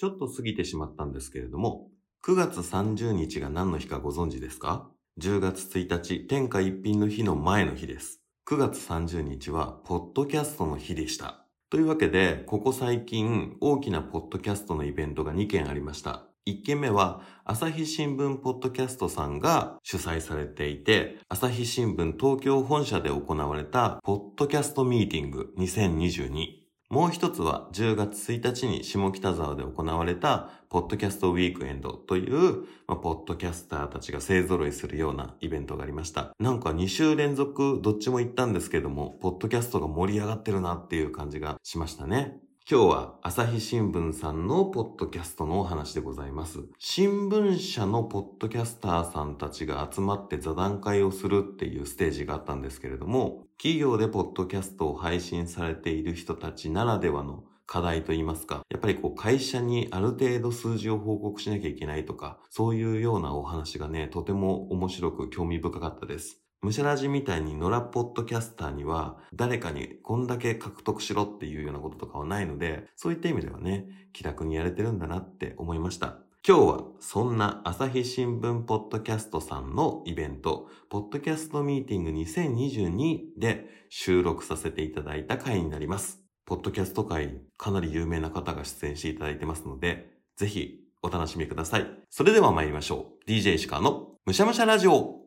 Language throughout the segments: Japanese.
ちょっと過ぎてしまったんですけれども、9月30日が何の日かご存知ですか ?10 月1日、天下一品の日の前の日です。9月30日は、ポッドキャストの日でした。というわけで、ここ最近、大きなポッドキャストのイベントが2件ありました。1件目は、朝日新聞ポッドキャストさんが主催されていて、朝日新聞東京本社で行われた、ポッドキャストミーティング2022。もう一つは10月1日に下北沢で行われたポッドキャストウィークエンドという、まあ、ポッドキャスターたちが勢揃いするようなイベントがありました。なんか2週連続どっちも行ったんですけども、ポッドキャストが盛り上がってるなっていう感じがしましたね。今日は朝日新聞さんのポッドキャストのお話でございます。新聞社のポッドキャスターさんたちが集まって座談会をするっていうステージがあったんですけれども、企業でポッドキャストを配信されている人たちならではの課題といいますか、やっぱりこう会社にある程度数字を報告しなきゃいけないとか、そういうようなお話がね、とても面白く興味深かったです。ムシャラジみたいに野良ポッドキャスターには誰かにこんだけ獲得しろっていうようなこととかはないので、そういった意味ではね、気楽にやれてるんだなって思いました。今日はそんな朝日新聞ポッドキャストさんのイベント、ポッドキャストミーティング2022で収録させていただいた回になります。ポッドキャスト界かなり有名な方が出演していただいてますので、ぜひお楽しみください。それでは参りましょう。DJ 石川のむしゃむしゃラジオ。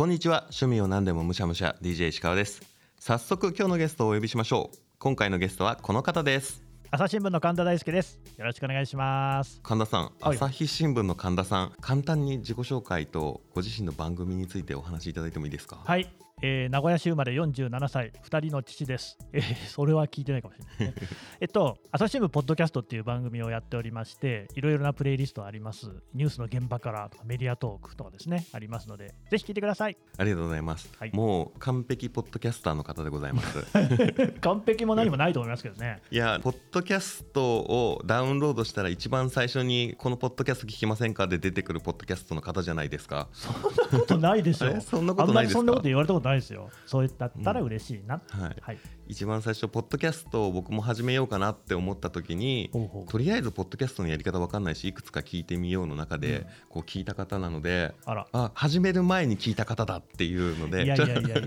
こんにちは。趣味を何でもむしゃむしゃ DJ 石川です。早速今日のゲストをお呼びしましょう。今回のゲストはこの方です。朝日新聞の神田大輔です。よろしくお願いします。神田さん、はい朝日新聞の神田さん、簡単に自己紹介とご自身の番組についてお話しいただいてもいいですか？はい、えー名古屋市生まれ47歳、2人の父です。えーそれは聞いてないかもしれない、ね。えっと、朝日新聞ポッドキャストっていう番組をやっておりまして、いろいろなプレイリストあります。ニュースの現場からとかメディアトークとかですね、ありますので、ぜひ聞いてください。ありがとうございます。はいもう完璧ポッドキャスターの方でございます。完璧も何もないと思いますけどね。いや、ポッドキャストをダウンロードしたら一番最初にこのポッドキャスト聞きませんかで出てくるポッドキャストの方じゃないですか。そんなことないでしょえ。そんなこあんまりとないですか？そんなこと言われたことないですよ。そうだったら嬉しいな。はい。はい。一番最初ポッドキャストを僕も始めようかなって思った時にとりあえずポッドキャストのやり方わかんないしいくつか聞いてみようの中で、うん。こう聞いた方なのであら。あ始める前に聞いた方だっていうので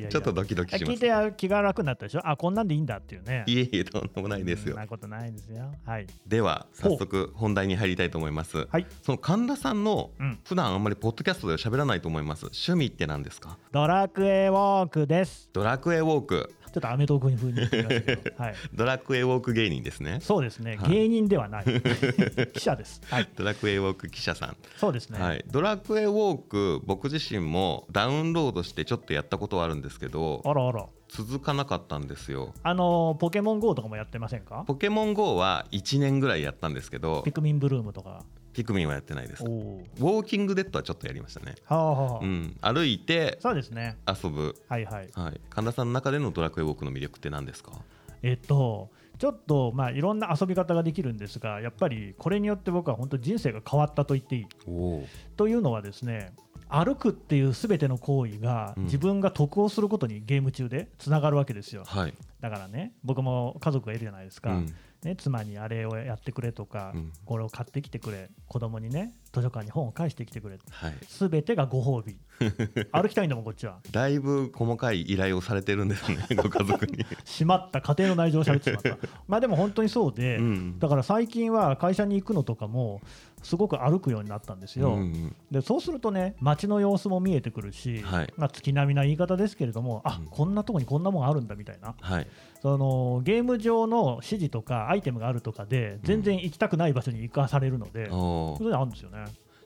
ちょっとドキドキします。聞いて気が楽になったでしょ？あこんなんでいいんだっていうね。いえいえとんでもないですよ。そんなことないですよ。はい。では早速本題に入りたいと思います。はい。その神田さんのうん。普段あんまりポッドキャストでは喋らないと思います。趣味って何ですか？ドラクエウォークです。ドラクエウォークちょっとアメトーク風に言ってみましたけど。はい。ドラクエウォーク芸人ですね。そうですね、はい。芸人ではない。記者です。はい。ドラクエウォーク記者さん。そうですね、はい、ドラクエウォーク僕自身もダウンロードしてちょっとやったことはあるんですけどあらあら。続かなかったんですよ。あのポケモン GO とかもやってませんか？ポケモン GO は1年ぐらいやったんですけどピクミンブルームとかピクミンはやってないですウォーキングデッドはちょっとやりましたね。はあはあ、うん。歩いてそうですね。遊ぶ。はいはい。はい。神田さんの中でのドラクエウォークの魅力って何ですか？えっとちょっとまあいろんな遊び方ができるんですがやっぱりこれによって僕は本当人生が変わったと言っていい。というのはですね歩くっていうすべての行為がうん。自分が得をすることにゲーム中でつながるわけですよ。はい、だからね僕も家族がいるじゃないですか、うんね、妻にあれをやってくれとか、うん。これを買ってきてくれ子供にね図書館に本を返してきてくれはい、すべてがご褒美。歩きたいんだもんこっちは。だいぶ細かい依頼をされてるんですね ご家族に、しまった家庭の内情を喋ってしまった。まあでも本当にそうで、うん。だから最近は会社に行くのとかもすごく歩くようになったんですよ、うんうん。でそうするとね街の様子も見えてくるし、はい。まあ、月並みな言い方ですけれどもあ、うん。こんなとこにこんなもんあるんだみたいな。はい。そのゲーム上の指示とかアイテムがあるとかで全然行きたくない場所に行かされるので、おー。そういうのあるんですよね。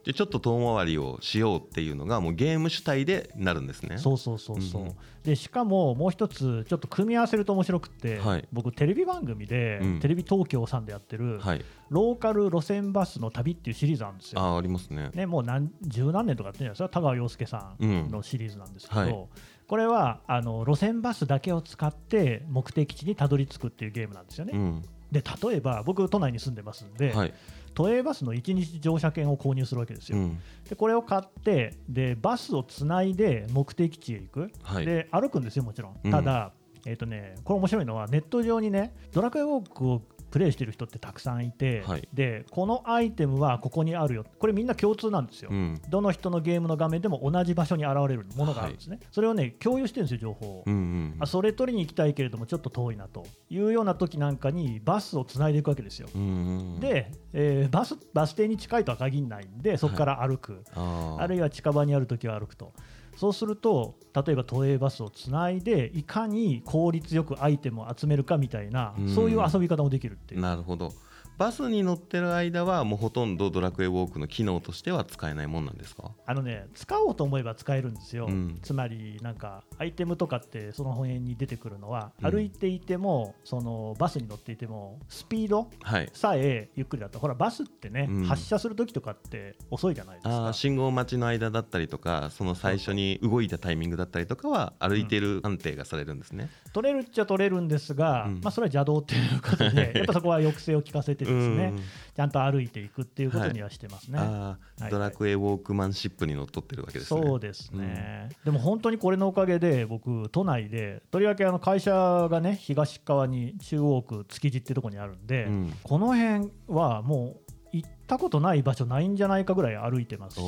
でちょっと遠回りをしようっていうのがもうゲーム主体でなるんですね。そうそうそうそう、うんでしかももう一つちょっと組み合わせると面白くって、はい僕テレビ番組で、うんテレビ東京さんでやってる、はい。ローカル路線バスの旅っていうシリーズあるんですよ。あーありますね。ね、もう何十何年とかやってるんですか田川陽介さんのシリーズなんですけど、うんはいこれはあの路線バスだけを使って目的地にたどり着くっていうゲームなんですよね。うん。で例えば僕都内に住んでますんで、はい。都営バスの1日乗車券を購入するわけですよ。うん。でこれを買ってでバスをつないで目的地へ行く、はい。で歩くんですよもちろんうんただ、えっ、とね、これ面白いのは、ネット上にね、ドラクエウォークをプレイしてる人ってたくさんいて、はい。で、このアイテムはここにあるよ、これみんな共通なんですよ。うん。どの人のゲームの画面でも同じ場所に現れるものがあるんですね、それをね、共有してるんですよ、情報を。うんうんあそれ取りに行きたいけれども、ちょっと遠いなというような時なんかに、バスをつないでいくわけですよ。うんうんで、えーバスバス停に近いとは限らないんで、そこから歩く、あー。あるいは近場にあるときは歩くと、そうすると、例えば都営バスをつないで、いかに効率よくアイテムを集めるかみたいなうん、そういう遊び方もできるっていう。なるほどバスに乗ってる間はもうほとんどドラクエウォークの機能としては使えないもんなんですか？あのね、使おうと思えば使えるんですよ、うん。つまりなんかアイテムとかってその辺に出てくるのは、うん。歩いていてもそのバスに乗っていてもスピードはい。さえゆっくりだと。ほらバスってね、うん。発車するときとかって遅いじゃないですあかー信号待ちの間だったりとかその最初に動いたタイミングだったりとかは歩いてる判定がされるんですね。取れるっちゃ取れるんですが、うん。まあ、それは邪道っていうことで やっぱそこは抑制を効かせてですね、うんちゃんと歩いていくっていうことにはしてますね。はい。ドラクエウォークマンシップにのっとってるわけですね。そうですね、でも本当にこれのおかげで僕都内でとりわけあの会社がね東側に中央区築地っていうところにあるんで、うん。この辺はもう行ったことない場所ないんじゃないかぐらい歩いてますし。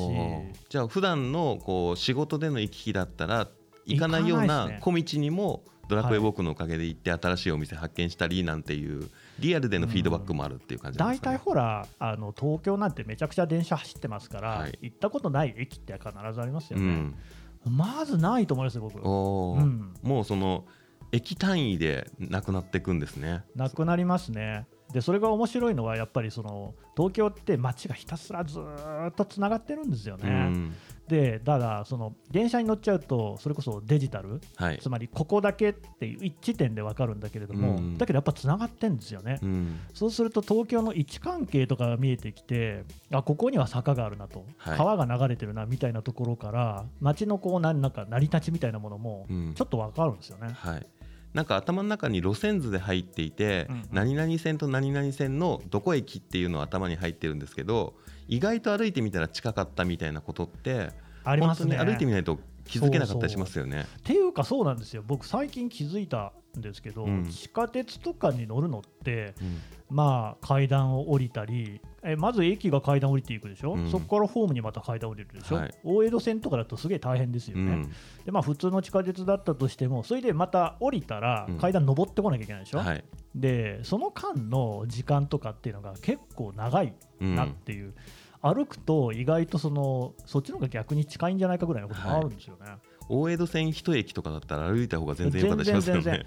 じゃあ普段のこう仕事での行き来だったら行かないような小道にもドラクエウォークのおかげで行って新しいお店発見したりなんていうリアルでのフィードバックもあるっていう感じなんですか、大体ねほらあの東京なんてめちゃくちゃ電車走ってますから、はい。行ったことない駅って必ずありますよね、うん、まずないと思いますよ僕。うん。もうその駅単位でなくなっていくんですね。なくなりますねでそれが面白いのはやっぱりその東京って街がひたすらずーっとつながってるんですよね、うん。でただその電車に乗っちゃうとそれこそデジタルはい。つまりここだけっていう一致点で分かるんだけれども、うん。だけどやっぱつながってんですよね、うん。そうすると東京の位置関係とかが見えてきてあここには坂があるなと、はい。川が流れてるなみたいなところから街のこうなんか成り立ちみたいなものもうん。ちょっと分かるんですよね。はいなんか頭の中に路線図で入っていて、うんうん何々線と何々線のどこ駅っていうのは頭に入ってるんですけど意外と歩いてみたら近かったみたいなことってありますね。本当に歩いてみないと気づけなかったりしますよね。っていうかそうなんですよ僕最近気づいたんですけど、うん。地下鉄とかに乗るのってうん。まあ階段を降りたりえまず駅が階段降りていくでしょ、うん。そこからホームにまた階段降りるでしょ、はい。大江戸線とかだとすげえ大変ですよね、うん。でまあ普通の地下鉄だったとしてもそれでまた降りたらうん。階段登ってこなきゃいけないでしょ、はい。でその間の時間とかっていうのが結構長いうんなっていう、歩くと意外とそのそっちの方が逆に近いんじゃないかぐらいのこともあるんですよね。大江戸線一駅とかだったら歩いた方が全然良かったりしますよ全然ね。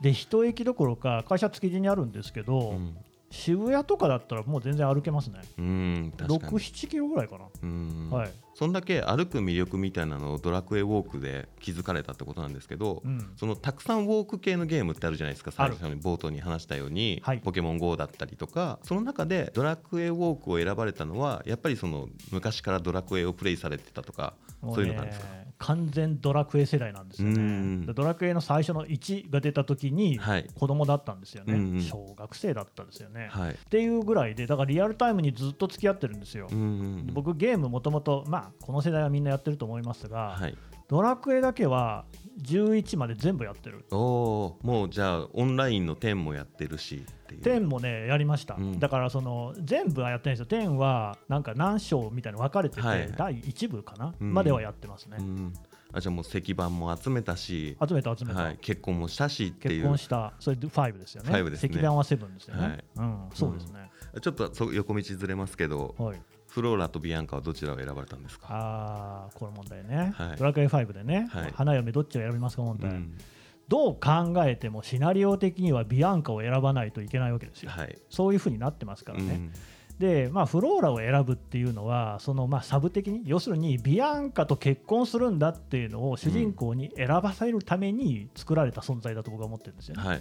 で一駅どころか会社築地にあるんですけど、うん。渋谷とかだったらもう全然歩けますね。うん確かに、67キロぐらいかな、うん。はい、そんだけ歩く魅力みたいなのをドラクエウォークで気づかれたってことなんですけど、うん、そのたくさんウォーク系のゲームってあるじゃないですか最初に冒頭に話したように、はい。ポケモン GO だったりとか。その中でドラクエウォークを選ばれたのはやっぱりその昔からドラクエをプレイされてたとかもそういうのがあるんですか？完全ドラクエ世代なんですようん。ねでドラクエの最初の1が出た時にはい。子供だったんですよね、うんうん。小学生だったんですよね、はい。っていうぐらいでだからリアルタイムにずっと付き合ってるんですよ、うんうんうん。僕ゲームもともとまあこの世代はみんなやってると思いますが、はいドラクエだけは11まで全部やってる。おーもうじゃあオンラインの10もやってるしっていう。10もねやりました、うん。だからその全部はやってないんですよ。10はなんか何章みたいなの分かれてて、はい。第1部かな、うん。まではやってますね、うん。あじゃあもう石板も集めたし、集めた集めた、はい、結婚もしたしっていう。結婚した。それで5ですよね。5ですね。石板は7ですよね、はい。うん、そうですね、ちょっとそう横道ずれますけど。はいフローラとビアンカはどちらを選ばれたんですか？あーこの問題ね、はい。ドラクエ5でね、はい。花嫁どっちを選びますか問題、うん。どう考えてもシナリオ的にはビアンカを選ばないといけないわけですよ、はい。そういうふうになってますからね、うん。で、まあ、フローラを選ぶっていうのはそのまあサブ的に要するにビアンカと結婚するんだっていうのを主人公に選ばせるために作られた存在だと僕は思ってるんですよね、はい。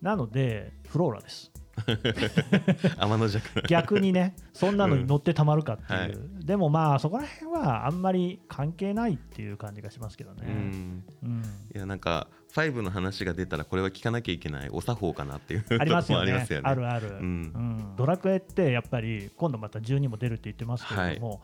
なのでフローラです 天の弱な。逆にねそんなのに乗ってたまるかっていう、はい。でもまあそこら辺はあんまり関係ないっていう感じがしますけどね、うん。うん。いやなんか5の話が出たらこれは聞かなきゃいけないお作法かなっていう。ありますよね。もありますよね。あるある、うん。うん。ドラクエってやっぱり今度また12も出るって言ってますけれども、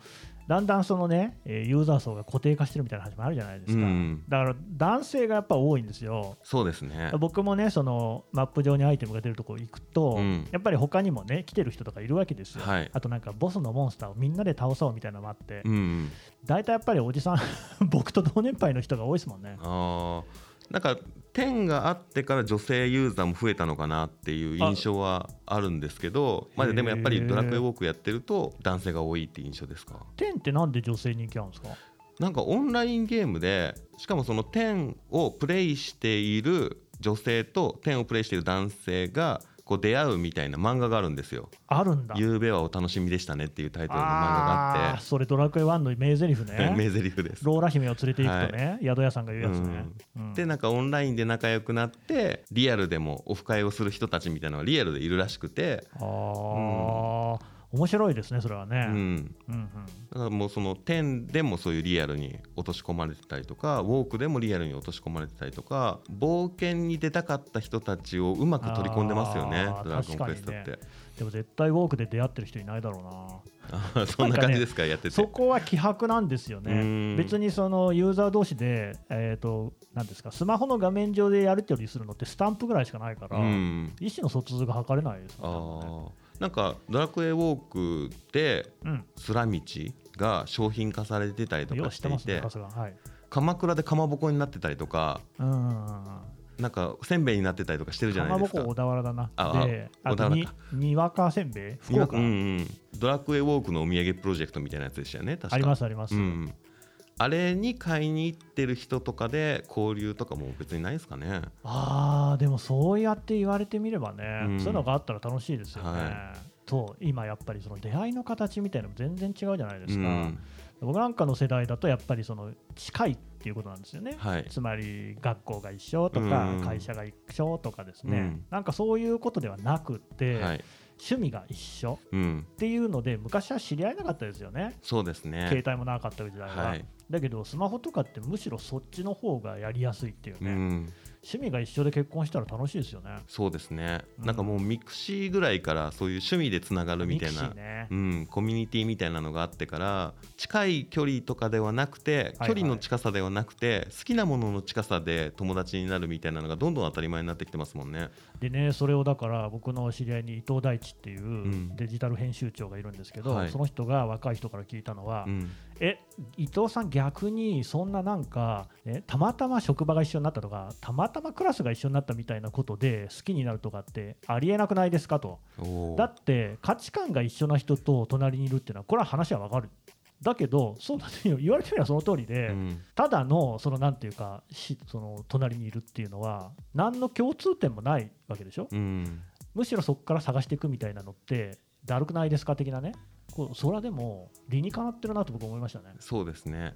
だんだんそのね、えーユーザー層が固定化してるみたいな話もあるじゃないですか、うんだから男性がやっぱ多いんですよ。そうですね。僕もねそのマップ上にアイテムが出るところ行くと、うんやっぱり他にもね来てる人とかいるわけですよ、はいあとなんかボスのモンスターをみんなで倒そうみたいなのもあって、うん。大体やっぱりおじさん 僕と同年配の人が多いですもんねああ。なんか10があってから女性ユーザーも増えたのかなっていう印象はあるんですけどまあ、でもやっぱりドラクエウォークやってると男性が多いって印象ですか？10ってなんで女性人気あるんですか？なんかオンラインゲームでしかもその10をプレイしている女性と10をプレイしている男性がこう出会うみたいな漫画があるんですよ。あるんだゆうべはお楽しみでしたねっていうタイトルの漫画があって。それドラクエ1の名台詞ね。名台詞です。ローラ姫を連れて行くとね、宿屋さんが言うやつね、うんでなんかオンラインで仲良くなってリアルでもオフ会をする人たちみたいなのがリアルでいるらしくて、あー、面白いですねそれはね、うん、うんうん。だからもうその10でもそういうリアルに落とし込まれてたりとかウォークでもリアルに落とし込まれてたりとか冒険に出たかった人たちをうまく取り込んでますよねドラゴンクエストっ確て、でも絶対ウォークで出会ってる人いないだろうな。そんな感じですかやってて。そこは希薄なんですようねん。別にそのユーザー同士で、えー、となんですかスマホの画面上でやる取りするのってスタンプぐらいしかないから、うん。意思の疎通が図れないですあもんね。ーなんかドラクエウォークでうん。スラ道が商品化されてたりとよかしていて鎌倉でかまぼこになってたりとかなんかせんべいになってたりとかしてるじゃないですか。かまぼこ小田原だな。あであ小田原か。にわかせんべい？福岡、うんうん、ドラクエウォークのお土産プロジェクトみたいなやつでしたよね確か。ありますあります、うん、あれに買いに行ってる人とかで交流とかも別にないですかね。あーでもそうやって言われてみればね、うん。そういうのがあったら楽しいですよね。はと今やっぱりその出会いの形みたいなのも全然違うじゃないですか、うん。僕なんかの世代だとやっぱりその近いっていうことなんですよね、はい。つまり学校が一緒とかうん。会社が一緒とかですね、うん。なんかそういうことではなくって、はい。趣味が一緒うん、っていうので昔は知り合えなかったですよね。そうですね。携帯もなかった時代は、はい、だけどスマホとかってむしろそっちの方がやりやすいっていうね、うん、趣味が一緒で結婚したら楽しいですよね。そうですね、うん。なんかもう mixi ぐらいからそういう趣味でつながるみたいなね。うん、コミュニティみたいなのがあってから近い距離とかではなくてはい。距離の近さではなくて、好きなものの近さで友達になるみたいなのがどんどん当たり前になってきてますもんね。でねそれをだから僕の知り合いに伊藤大地っていううん。デジタル編集長がいるんですけど、はい。その人が若い人から聞いたのは、うん、え伊藤さん逆にそんななんか、ね、たまたま職場が一緒になったとかたまたまクラスが一緒になったみたいなことで好きになるとかってありえなくないですかと。だって価値観が一緒な人と隣にいるっていうのはこれは話はわかる。だけどそうだね言われてみればその通りで、うん。ただのそのなんていうかしその隣にいるっていうのは何の共通点もないわけでしょ。うん。むしろそこから探していくみたいなのってだるくないですか的なねこうそれはでも理にかなってるなと僕思いましたね。そうですね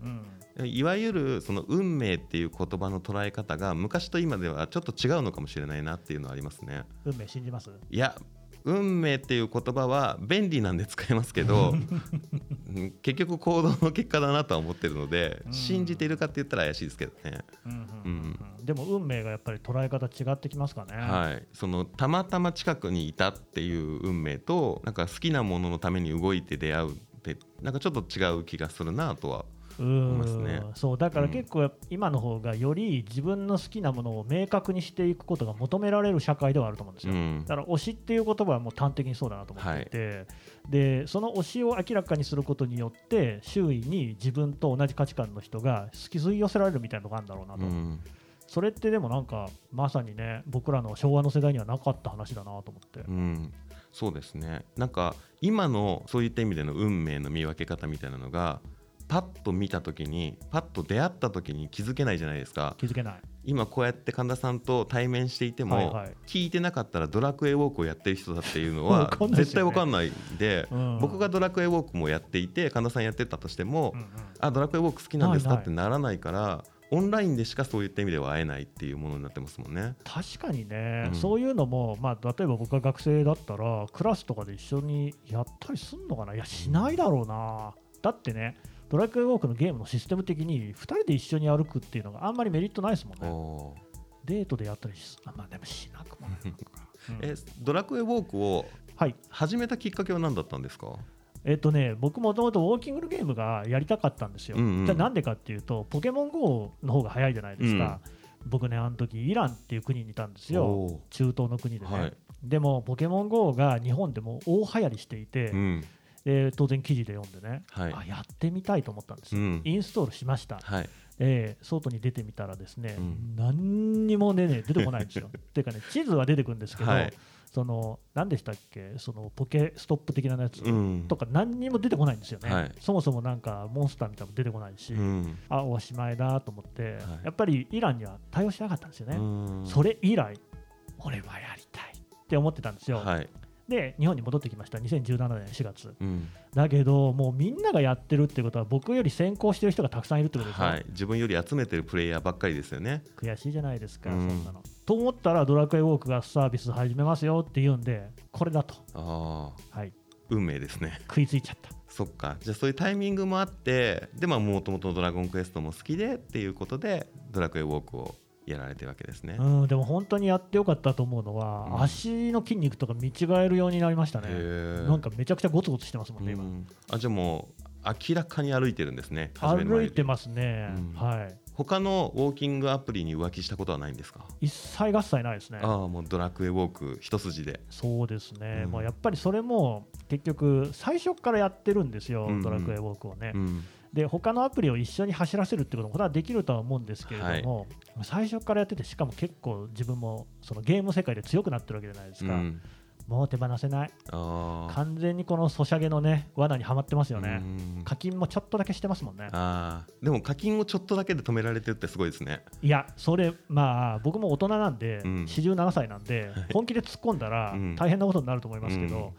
うん、いわゆるその運命っていう言葉の捉え方が昔と今ではちょっと違うのかもしれないなっていうのはありますね。運命信じます？いや運命っていう言葉は便利なんで使えますけどうん 結局行動の結果だなとは思ってるのでうん信じているかって言ったら怪しいですけどね。うんうんうんうんでも運命がやっぱり捉え方違ってきますかね。はい、そのたまたま近くにいたっていう運命となんか好きなもののために動いて出会うってなんかちょっと違う気がするなとはうん。そうだから結構今の方がより自分の好きなものを明確にしていくことが求められる社会ではあると思うんですよ。うん。だから推しっていう言葉はもう端的にそうだなと思ってい。て、でその推しを明らかにすることによって周囲に自分と同じ価値観の人が好き吸い寄せられるみたいなのがあるんだろうなと、うん。それってでもなんかまさにね僕らの昭和の世代にはなかった話だなと思って、うん、そうですね。なんか今のそういった意味での運命の見分け方みたいなのがパッと見た時にパッと出会った時に気づけないじゃないですか。気づけない。今こうやって神田さんと対面していても、はいはい。聞いてなかったらドラクエウォークをやってる人だっていうのわは 絶対わかんないんで、うん。僕がドラクエウォークもやっていて神田さんやってたとしても、うんうん。あドラクエウォーク好きなんですか？ってならないからオンラインでしかそういった意味では会えないっていうものになってますもんね。確かにね、うん。そういうのも、まあ、例えば僕が学生だったらクラスとかで一緒にやったりすんのかな？いやしないだろうな。だってねドラクエウォークのゲームのシステム的に2人で一緒に歩くっていうのがあんまりメリットないですもんね。デートでやったりしあまあでもしなくもない。のか、うん。えドラクエウォークをはい。始めたきっかけは何だったんですか？えっとね、僕もともとウォーキングゲームがやりたかったんですよ。うんうん。じゃあなんでかっていうと、ポケモン GO の方が早いじゃないですか。僕ね、あの時イランっていう国にいたんですよ。お中東の国でね。はい。でも、ポケモン GO が日本でも大流行りしていて、ーうんで当然記事で読んでね、はい。あやってみたいと思ったんですよ。うん。インストールしました。はい。えー外に出てみたらですね、うん。何にもねね出てこないんですよ。っ ていうかね、地図は出てくるんですけど、はい。その何でしたっけ、そのポケストップ的なやつ、うん。とか何にも出てこないんですよね、はい。そもそもなんかモンスターみたいなのも出てこないし、うん。あおしまいだと思って、はい。やっぱりイランには対応しなかったんですよね、うん。それ以来、俺はやりたいって思ってたんですよ、はいで日本に戻ってきました、2017年4月。うん。だけど、もうみんながやってるってことは、僕より先行してる人がたくさんいるってことですよ、はい。自分より集めてるプレイヤーばっかりですよね。悔しいじゃないですか、うん。そんなの。と思ったら、ドラクエウォークがサービス始めますよって言うんで、これだと、ああはい、運命ですね。食いついちゃった。そっか。じゃあそういうタイミングもあってでまあもともとドラゴンクエストも好きでっていうことでドラクエウォークをやられてるわけですね、うん、でも本当にやってよかったと思うのは、うん。足の筋肉とか見違えるようになりましたね。なんかめちゃくちゃゴツゴツしてますもんね、今。うん。あじゃあもう明らかに歩いてるんですね歩いてますね、うん。はい。他のウォーキングアプリに浮気したことはないんですか？一切合切ないですね。ああもうドラクエウォーク一筋で。そうですね、うん。もうやっぱりそれも結局、最初からやってるんですよ、うんうん。ドラクエウォークをね。うんで、他のアプリを一緒に走らせるってことも、これはできるとは思うんですけれども、最初からやってて、しかも結構自分もそのゲーム世界で強くなってるわけじゃないですか、うん。もう手放せない、完全にこのソシャゲのね、罠にはまってますよね。うん。課金もちょっとだけしてますもんね。でも課金をちょっとだけで止められてるってすごいですね。いや、それ、まあ、僕も大人なんで、うん。47歳なんで、本気で突っ込んだらうん。大変なことになると思いますけうん。ど、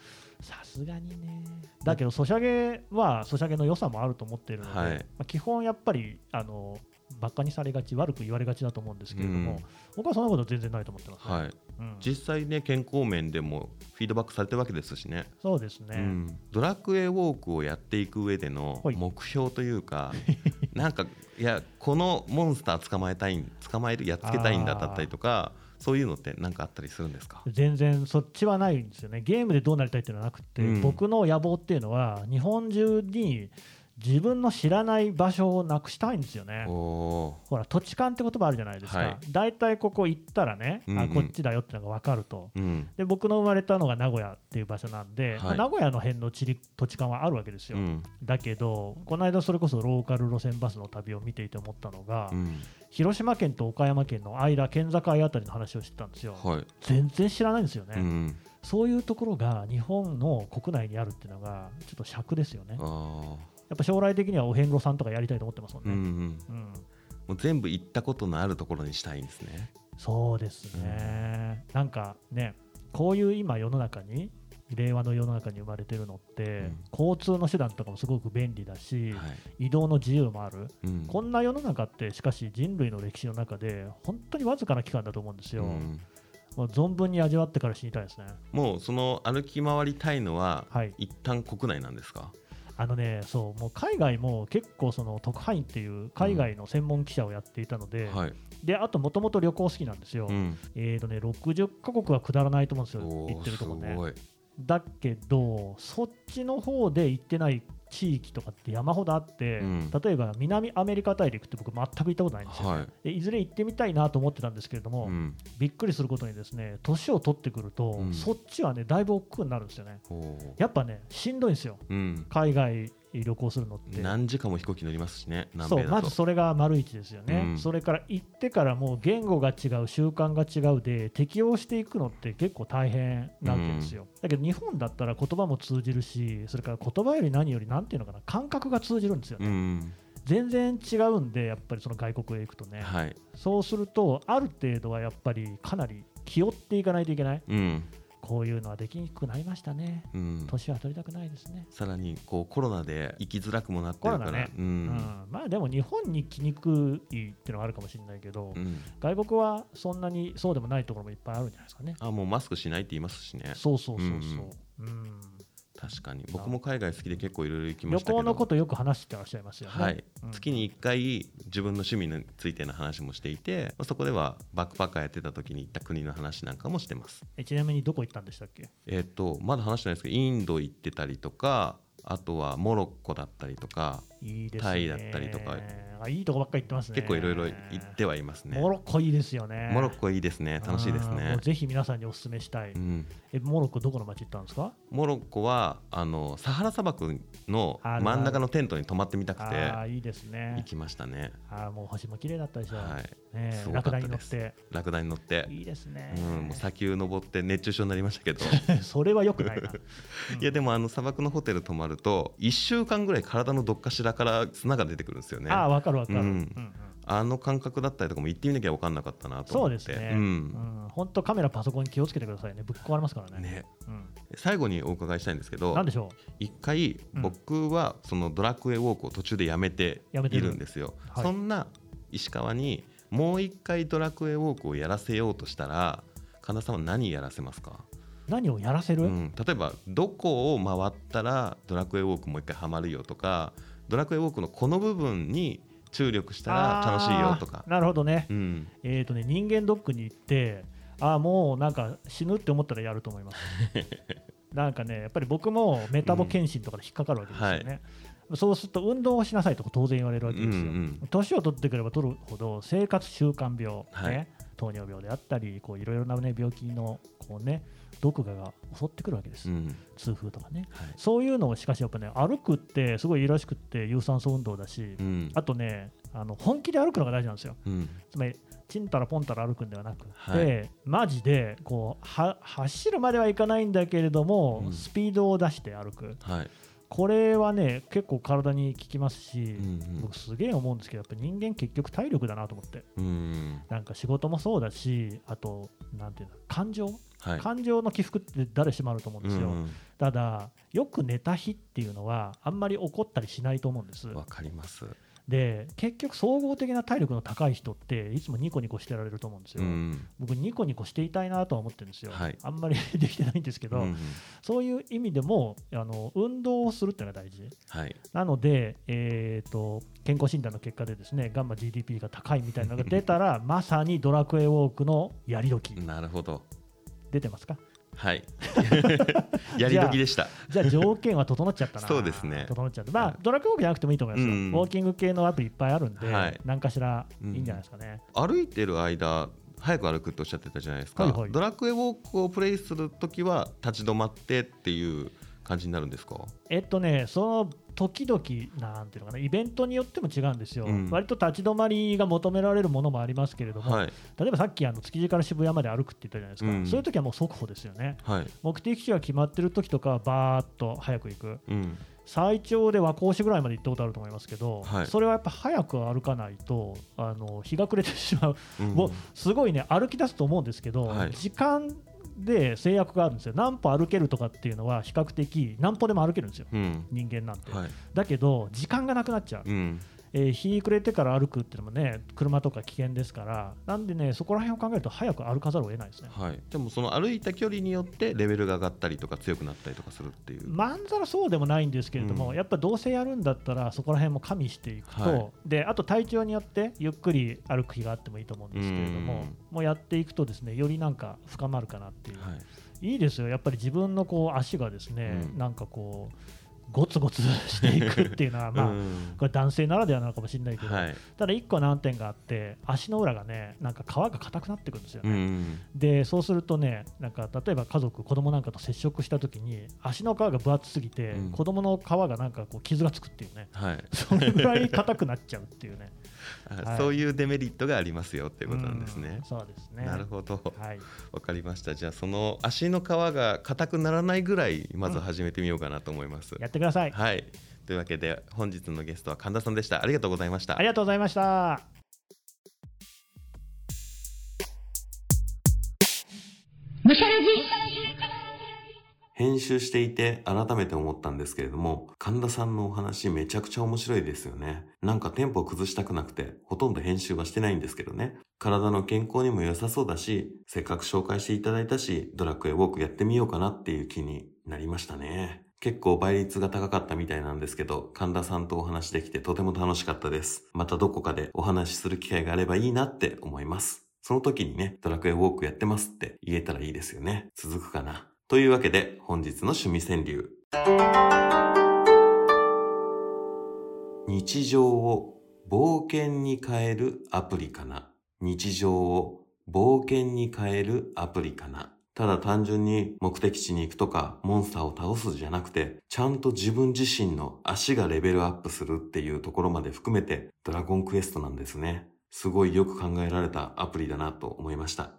さすがにね、だけど、ソシャゲはソシャゲの良さもあると思っているので、はい。まあ、基本やっぱり、あのバカにされがち、悪く言われがちだと思うんですけれども、うん。僕はそんなこと全然ないと思ってます、ね。はい。うん。実際ね健康面でもフィードバックされてるわけですしね。そうですね、うん、ドラクエウォークをやっていく上でのはい。目標というか なんかいやこのモンスター捕まえたいん捕まえるやっつけたいんだだったりとかそういうのって何かあったりするんですか？全然そっちはないんですよね、ゲームでどうなりたいっていうのはなくて、うん。僕の野望っていうのは、日本中に自分の知らない場所をなくしたいんですよね。ほら土地勘って言葉あるじゃないですか、はい。大体ここ行ったらね、うんうん。あこっちだよってのが分かると、うん。で僕の生まれたのが名古屋っていう場所なんで、はい。まあ名古屋の辺の地理土地勘はあるわけですよ、うん。だけど、この間それこそローカル路線バスの旅を見ていて思ったのが、うん広島県と岡山県の間、県境あたりの話をしてたんですよ、はい。全然知らないんですよね、うんそういうところが日本の国内にあるっていうのが、ちょっと尺ですよね、あやっぱ将来的にはお遍路さんとかやりたいと思ってますもんーうんうね。ん。うん。もう全部行ったことのあるところにしたいんですね。そうですね、なんかね、こういう今、世の中に、令和の世の中に生まれてるのって、うん。交通の手段とかもすごく便利だし、はい。移動の自由もある、うん。こんな世の中って、しかし人類の歴史の中で、本当にわずかな期間だと思うんですよ、うん。もう存分に味わってから死にたいですね。もうその歩き回りたいのははい。一旦国内なんですか？あのね、そう、もう海外も結構、その特派員っていう海外の専門記者をやっていたので、はい。であと、もともと旅行好きなんですよ。うん。えーとね、60カ国は下らないと思うんですよ、行ってるとこねだけど、そっちの方で行ってない地域とかって山ほどあって、うん。例えば南アメリカ大陸って僕、全く行ったことないんですよ、ね。はい。でいずれ行ってみたいなと思ってたんですけれども、うん。びっくりすることに、ですね年を取ってくると、うん。そっちはね、だいぶ億劫になるんですよね。やっぱね、しんどいんですよ、うん。海外旅行するのって。何時間も飛行機乗りますしね南そうまずそれが丸一ですよね、うん。それから行ってからもう言語が違う、習慣が違うで、適応していくのって結構大変なわけですよ、だけど日本だったら言葉も通じるし、それから言葉より何より、なんていうのかな、感覚が通じるんですよね、うん。全然違うんで、やっぱりその外国へ行くとね、はい。そうすると、ある程度はやっぱりかなり気負っていかないといけない、うんこういうのはできにくくなりましたね、うん。年は取りたくないですね。さらにこうコロナで生きづらくもなってるから。ね。ううん。んまあでも日本に来にくいっていうのはあるかもしれないけど、うん。外国はそんなにそうでもないところもいっぱいあるんじゃないですかね。あもうマスクしないって言いますしね。そうそうそうそう。うん確かに。僕も海外好きで結構いろいろ行きま旅したけど。行のことよく話してらっしゃいますよね。はい、うん。月に1回自分の趣味についての話もしていてまあそこではバックパッカーやってた時に行った国の話なんかもしてます。えちなみにどこ行ったんでしたっけ？えっ、とまだ話してないですけどインド行ってたりとかあとはモロッコだったりとかいいですね。タイだったりとかあいいとこばっかり行ってますね。結構いろいろ行ってはいますねモロッコいいですよね。モロッコいいですね楽しいですねうぜひ皆さんにお勧めしたい。うんえモロッコどこの町行ったんですか？モロッコはあのサハラ砂漠の真ん中のテントに泊まってみたくてああいいです行ね。きましたねああもう星も綺麗だったでしょ。はいねラクダに乗ってラクダに乗っていいですね。うん、もう砂丘登って熱中症になりましたけど それは良くないな。いやでもあの砂漠のホテル泊まると1週間ぐらい体のどっかしらから砂が出てくるんですよね。ああわかるわかる。ううんんうん。あの感覚だったりとかも行ってみなきゃ分かんなかったなとそう思って。ですね。ううん。ん本当カメラパソコンに気をつけてくださいね。ぶっ壊れますからね。ね。うん。最後にお伺いしたいんですけどなんでしょ一回うん。僕はそのドラクエウォークを途中でやめているるんですよ、はい。そんな石川にもう一回ドラクエウォークをやらせようとしたら神田さんは何やらせますか、う。何をやらせる？うん、例えばどこを回ったらドラクエウォークもう一回ハマるよとかドラクエウォークのこの部分に注力したら楽しいよとかなるほどね。うん、えっ、とね人間ドックに行ってああもうなんか死ぬって思ったらやると思います。なんかねやっぱり僕もメタボ検診とかで引っかかるわけですよね。そうすると運動をしなさいとか当然言われるわけですよ。うんうん年を取ってくれば取るほど生活習慣病、はいね、糖尿病であったりこういろいろな、ね、病気のこう、ね、毒牙が襲ってくるわけです、うん。痛風とかね。はい。そういうのをしかしやっぱね歩くってすごいいいらしくって有酸素運動だし、うん。あとねあの本気で歩くのが大事なんですよ。うん。つまりちんたらぽんたら歩くんではなくて、はい。マジでこうは走るまではいかないんだけれども、うん。スピードを出して歩く。はいこれはね結構体に効きますし、うんうん。僕すげえ思うんですけどやっぱ人間結局体力だなと思って。うんなんか仕事もそうだしあとなんていうの感情、はい。感情の起伏って誰しもあると思うんですよ、うんただよく寝た日っていうのはあんまり怒ったりしないと思うんです。うんわかりますで結局総合的な体力の高い人っていつもニコニコしてられると思うんですよ、うん。僕ニコニコしていたいなとは思ってるんですよ、はい。あんまり できてないんですけど、うんそういう意味でもあの運動をするっていうのが大事。はい。なので、えー、と健康診断の結果でですねガンマ GDP が高いみたいなのが出たら まさにドラクエウォークのやり時。なるほど。出てますか？はい。やり時でした。じゃあ条件は整っちゃったな。そうですね。整っちゃった。まあドラクエウォークじゃなくてもいいと思いますよ、うんウォーキング系のアプリいっぱいあるんで、はい。何かしらいいんじゃないですかね、歩いてる間早く歩くっておっしゃってたじゃないですか、はいはい。ドラクエウォークをプレイするときは立ち止まってっていう感じになるんですか？えっとねその時々なんていうのかなイベントによっても違うんですよ、うん。割と立ち止まりが求められるものもありますけれども、はい。例えばさっきあの築地から渋谷まで歩くって言ったじゃないですか、うん。そういう時はもう速歩ですよね。はい。目的地が決まってる時とかはバーっと早く行く。うん。最長で和光市ぐらいまで行ったことあると思いますけど、はい。それはやっぱ早く歩かないとあの日が暮れてしまう、うん。もうすごいね歩き出すと思うんですけど、はい。時間で制約があるんですよ。何歩歩けるとかっていうのは比較的何歩でも歩けるんですよ。うん。人間なんて、はい。だけど時間がなくなっちゃう、うんえー日暮れてから歩くっていうのもね車とか危険ですからなんでねそこら辺を考えると早く歩かざるを得ないですね。はい、でもその歩いた距離によってレベルが上がったりとか強くなったりとかするっていう、まんざらそうでもないんですけれども、うん。やっぱどうせやるんだったらそこら辺も加味していくと、はい。であと体調によってゆっくり歩く日があってもいいと思うんですけれどもうん。もうやっていくとですねよりなんか深まるかなっていう、はい、い、いですよ。やっぱり自分のこう足がですね、うん。なんかこうゴツゴツしていくっていうのは まあ、うんこれ男性ならではなのかもしれないけど、はい。ただ一個難点があって足の裏がねなんか皮が硬くなってくるんですようね、ん。でそうするとねなんか例えば家族子供なんかと接触した時に足の皮が分厚すぎて、うん。子供の皮がなんかこう傷がつくっていうね。はい。それぐらい硬くなっちゃうっていうね。はい。あそういうデメリットがありますよっていうことなんですね。うん。そうですね。なるほど。はい。わかりました。じゃあその足の皮が硬くならないぐらいまず始めてみようかなと思います、やってくださいはいというわけで本日のゲストは神田さんでしたありがとうございましたありがとうございましたむしゃらじ編集していて改めて思ったんですけれども、神田さんのお話めちゃくちゃ面白いですよね。なんかテンポを崩したくなくて、ほとんど編集はしてないんですけどね。体の健康にも良さそうだし、せっかく紹介していただいたし、ドラクエウォークやってみようかなっていう気になりましたね。結構倍率が高かったみたいなんですけど、神田さんとお話できてとても楽しかったです。またどこかでお話しする機会があればいいなって思います。その時にね、ドラクエウォークやってますって言えたらいいですよね。続くかな。というわけで、本日の趣味川柳。日常を冒険に変えるアプリかな日常を冒険に変えるアプリかなただ単純に目的地に行くとかモンスターを倒すじゃなくて、ちゃんと自分自身の足がレベルアップするっていうところまで含めてドラゴンクエストなんですね。すごいよく考えられたアプリだなと思いました。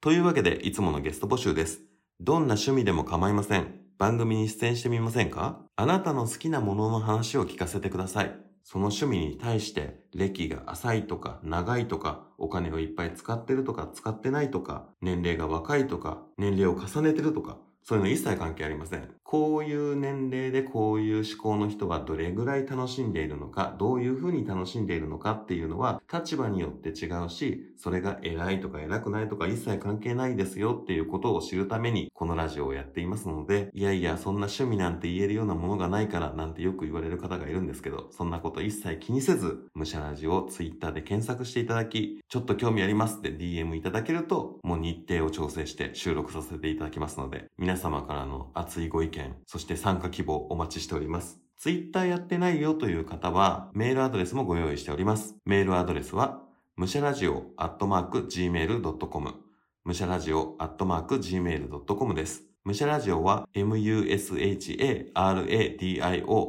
というわけでいつものゲスト募集です。どんな趣味でも構いません。番組に出演してみませんか？あなたの好きなものの話を聞かせてください。その趣味に対して歴が浅いとか長いとかお金をいっぱい使ってるとか使ってないとか年齢が若いとか年齢を重ねてるとかそういうの一切関係ありません。こういう年齢でこういう思考の人がどれぐらい楽しんでいるのか、どういうふうに楽しんでいるのかっていうのは立場によって違うし、それが偉いとか偉くないとか一切関係ないですよっていうことを知るためにこのラジオをやっていますので、いやいやそんな趣味なんて言えるようなものがないからなんてよく言われる方がいるんですけど、そんなこと一切気にせず、武者ラジオを Twitter で検索していただき、ちょっと興味ありますって DM いただけると、もう日程を調整して収録させていただきますので、皆皆様からの熱いご意見、そして参加希望お待ちしております。Twitter やってないよという方は、メールアドレスもご用意しております。メールアドレスは、むしゃラジオアットマーク gmail.com むしゃラジオアットマーク gmail.com です。むしゃラジオは musharadio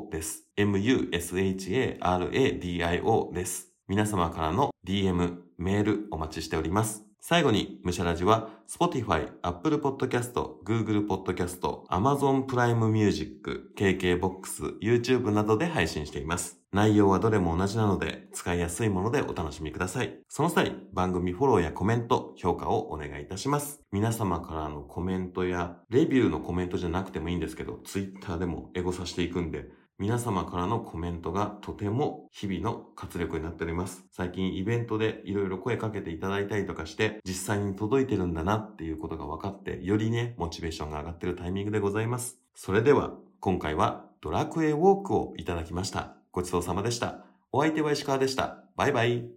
です。musharadio です。皆様からの DM、メールお待ちしております。最後に、むしゃラジは、Spotify、Apple Podcast、Google Podcast、Amazon プライムミュージック、KKBOX、YouTube などで配信しています。内容はどれも同じなので、使いやすいものでお楽しみください。その際、番組フォローやコメント、評価をお願いいたします。皆様からのコメントや、レビューのコメントじゃなくてもいいんですけど、Twitter でもエゴさせていくんで、皆様からのコメントがとても日々の活力になっております。最近イベントでいろいろ声かけていただいたりとかして、実際に届いてるんだなっていうことが分かって、よりね、モチベーションが上がってるタイミングでございます。それでは、今回はドラクエウォークをいただきました。ごちそうさまでした。お相手は石川でした。バイバイ。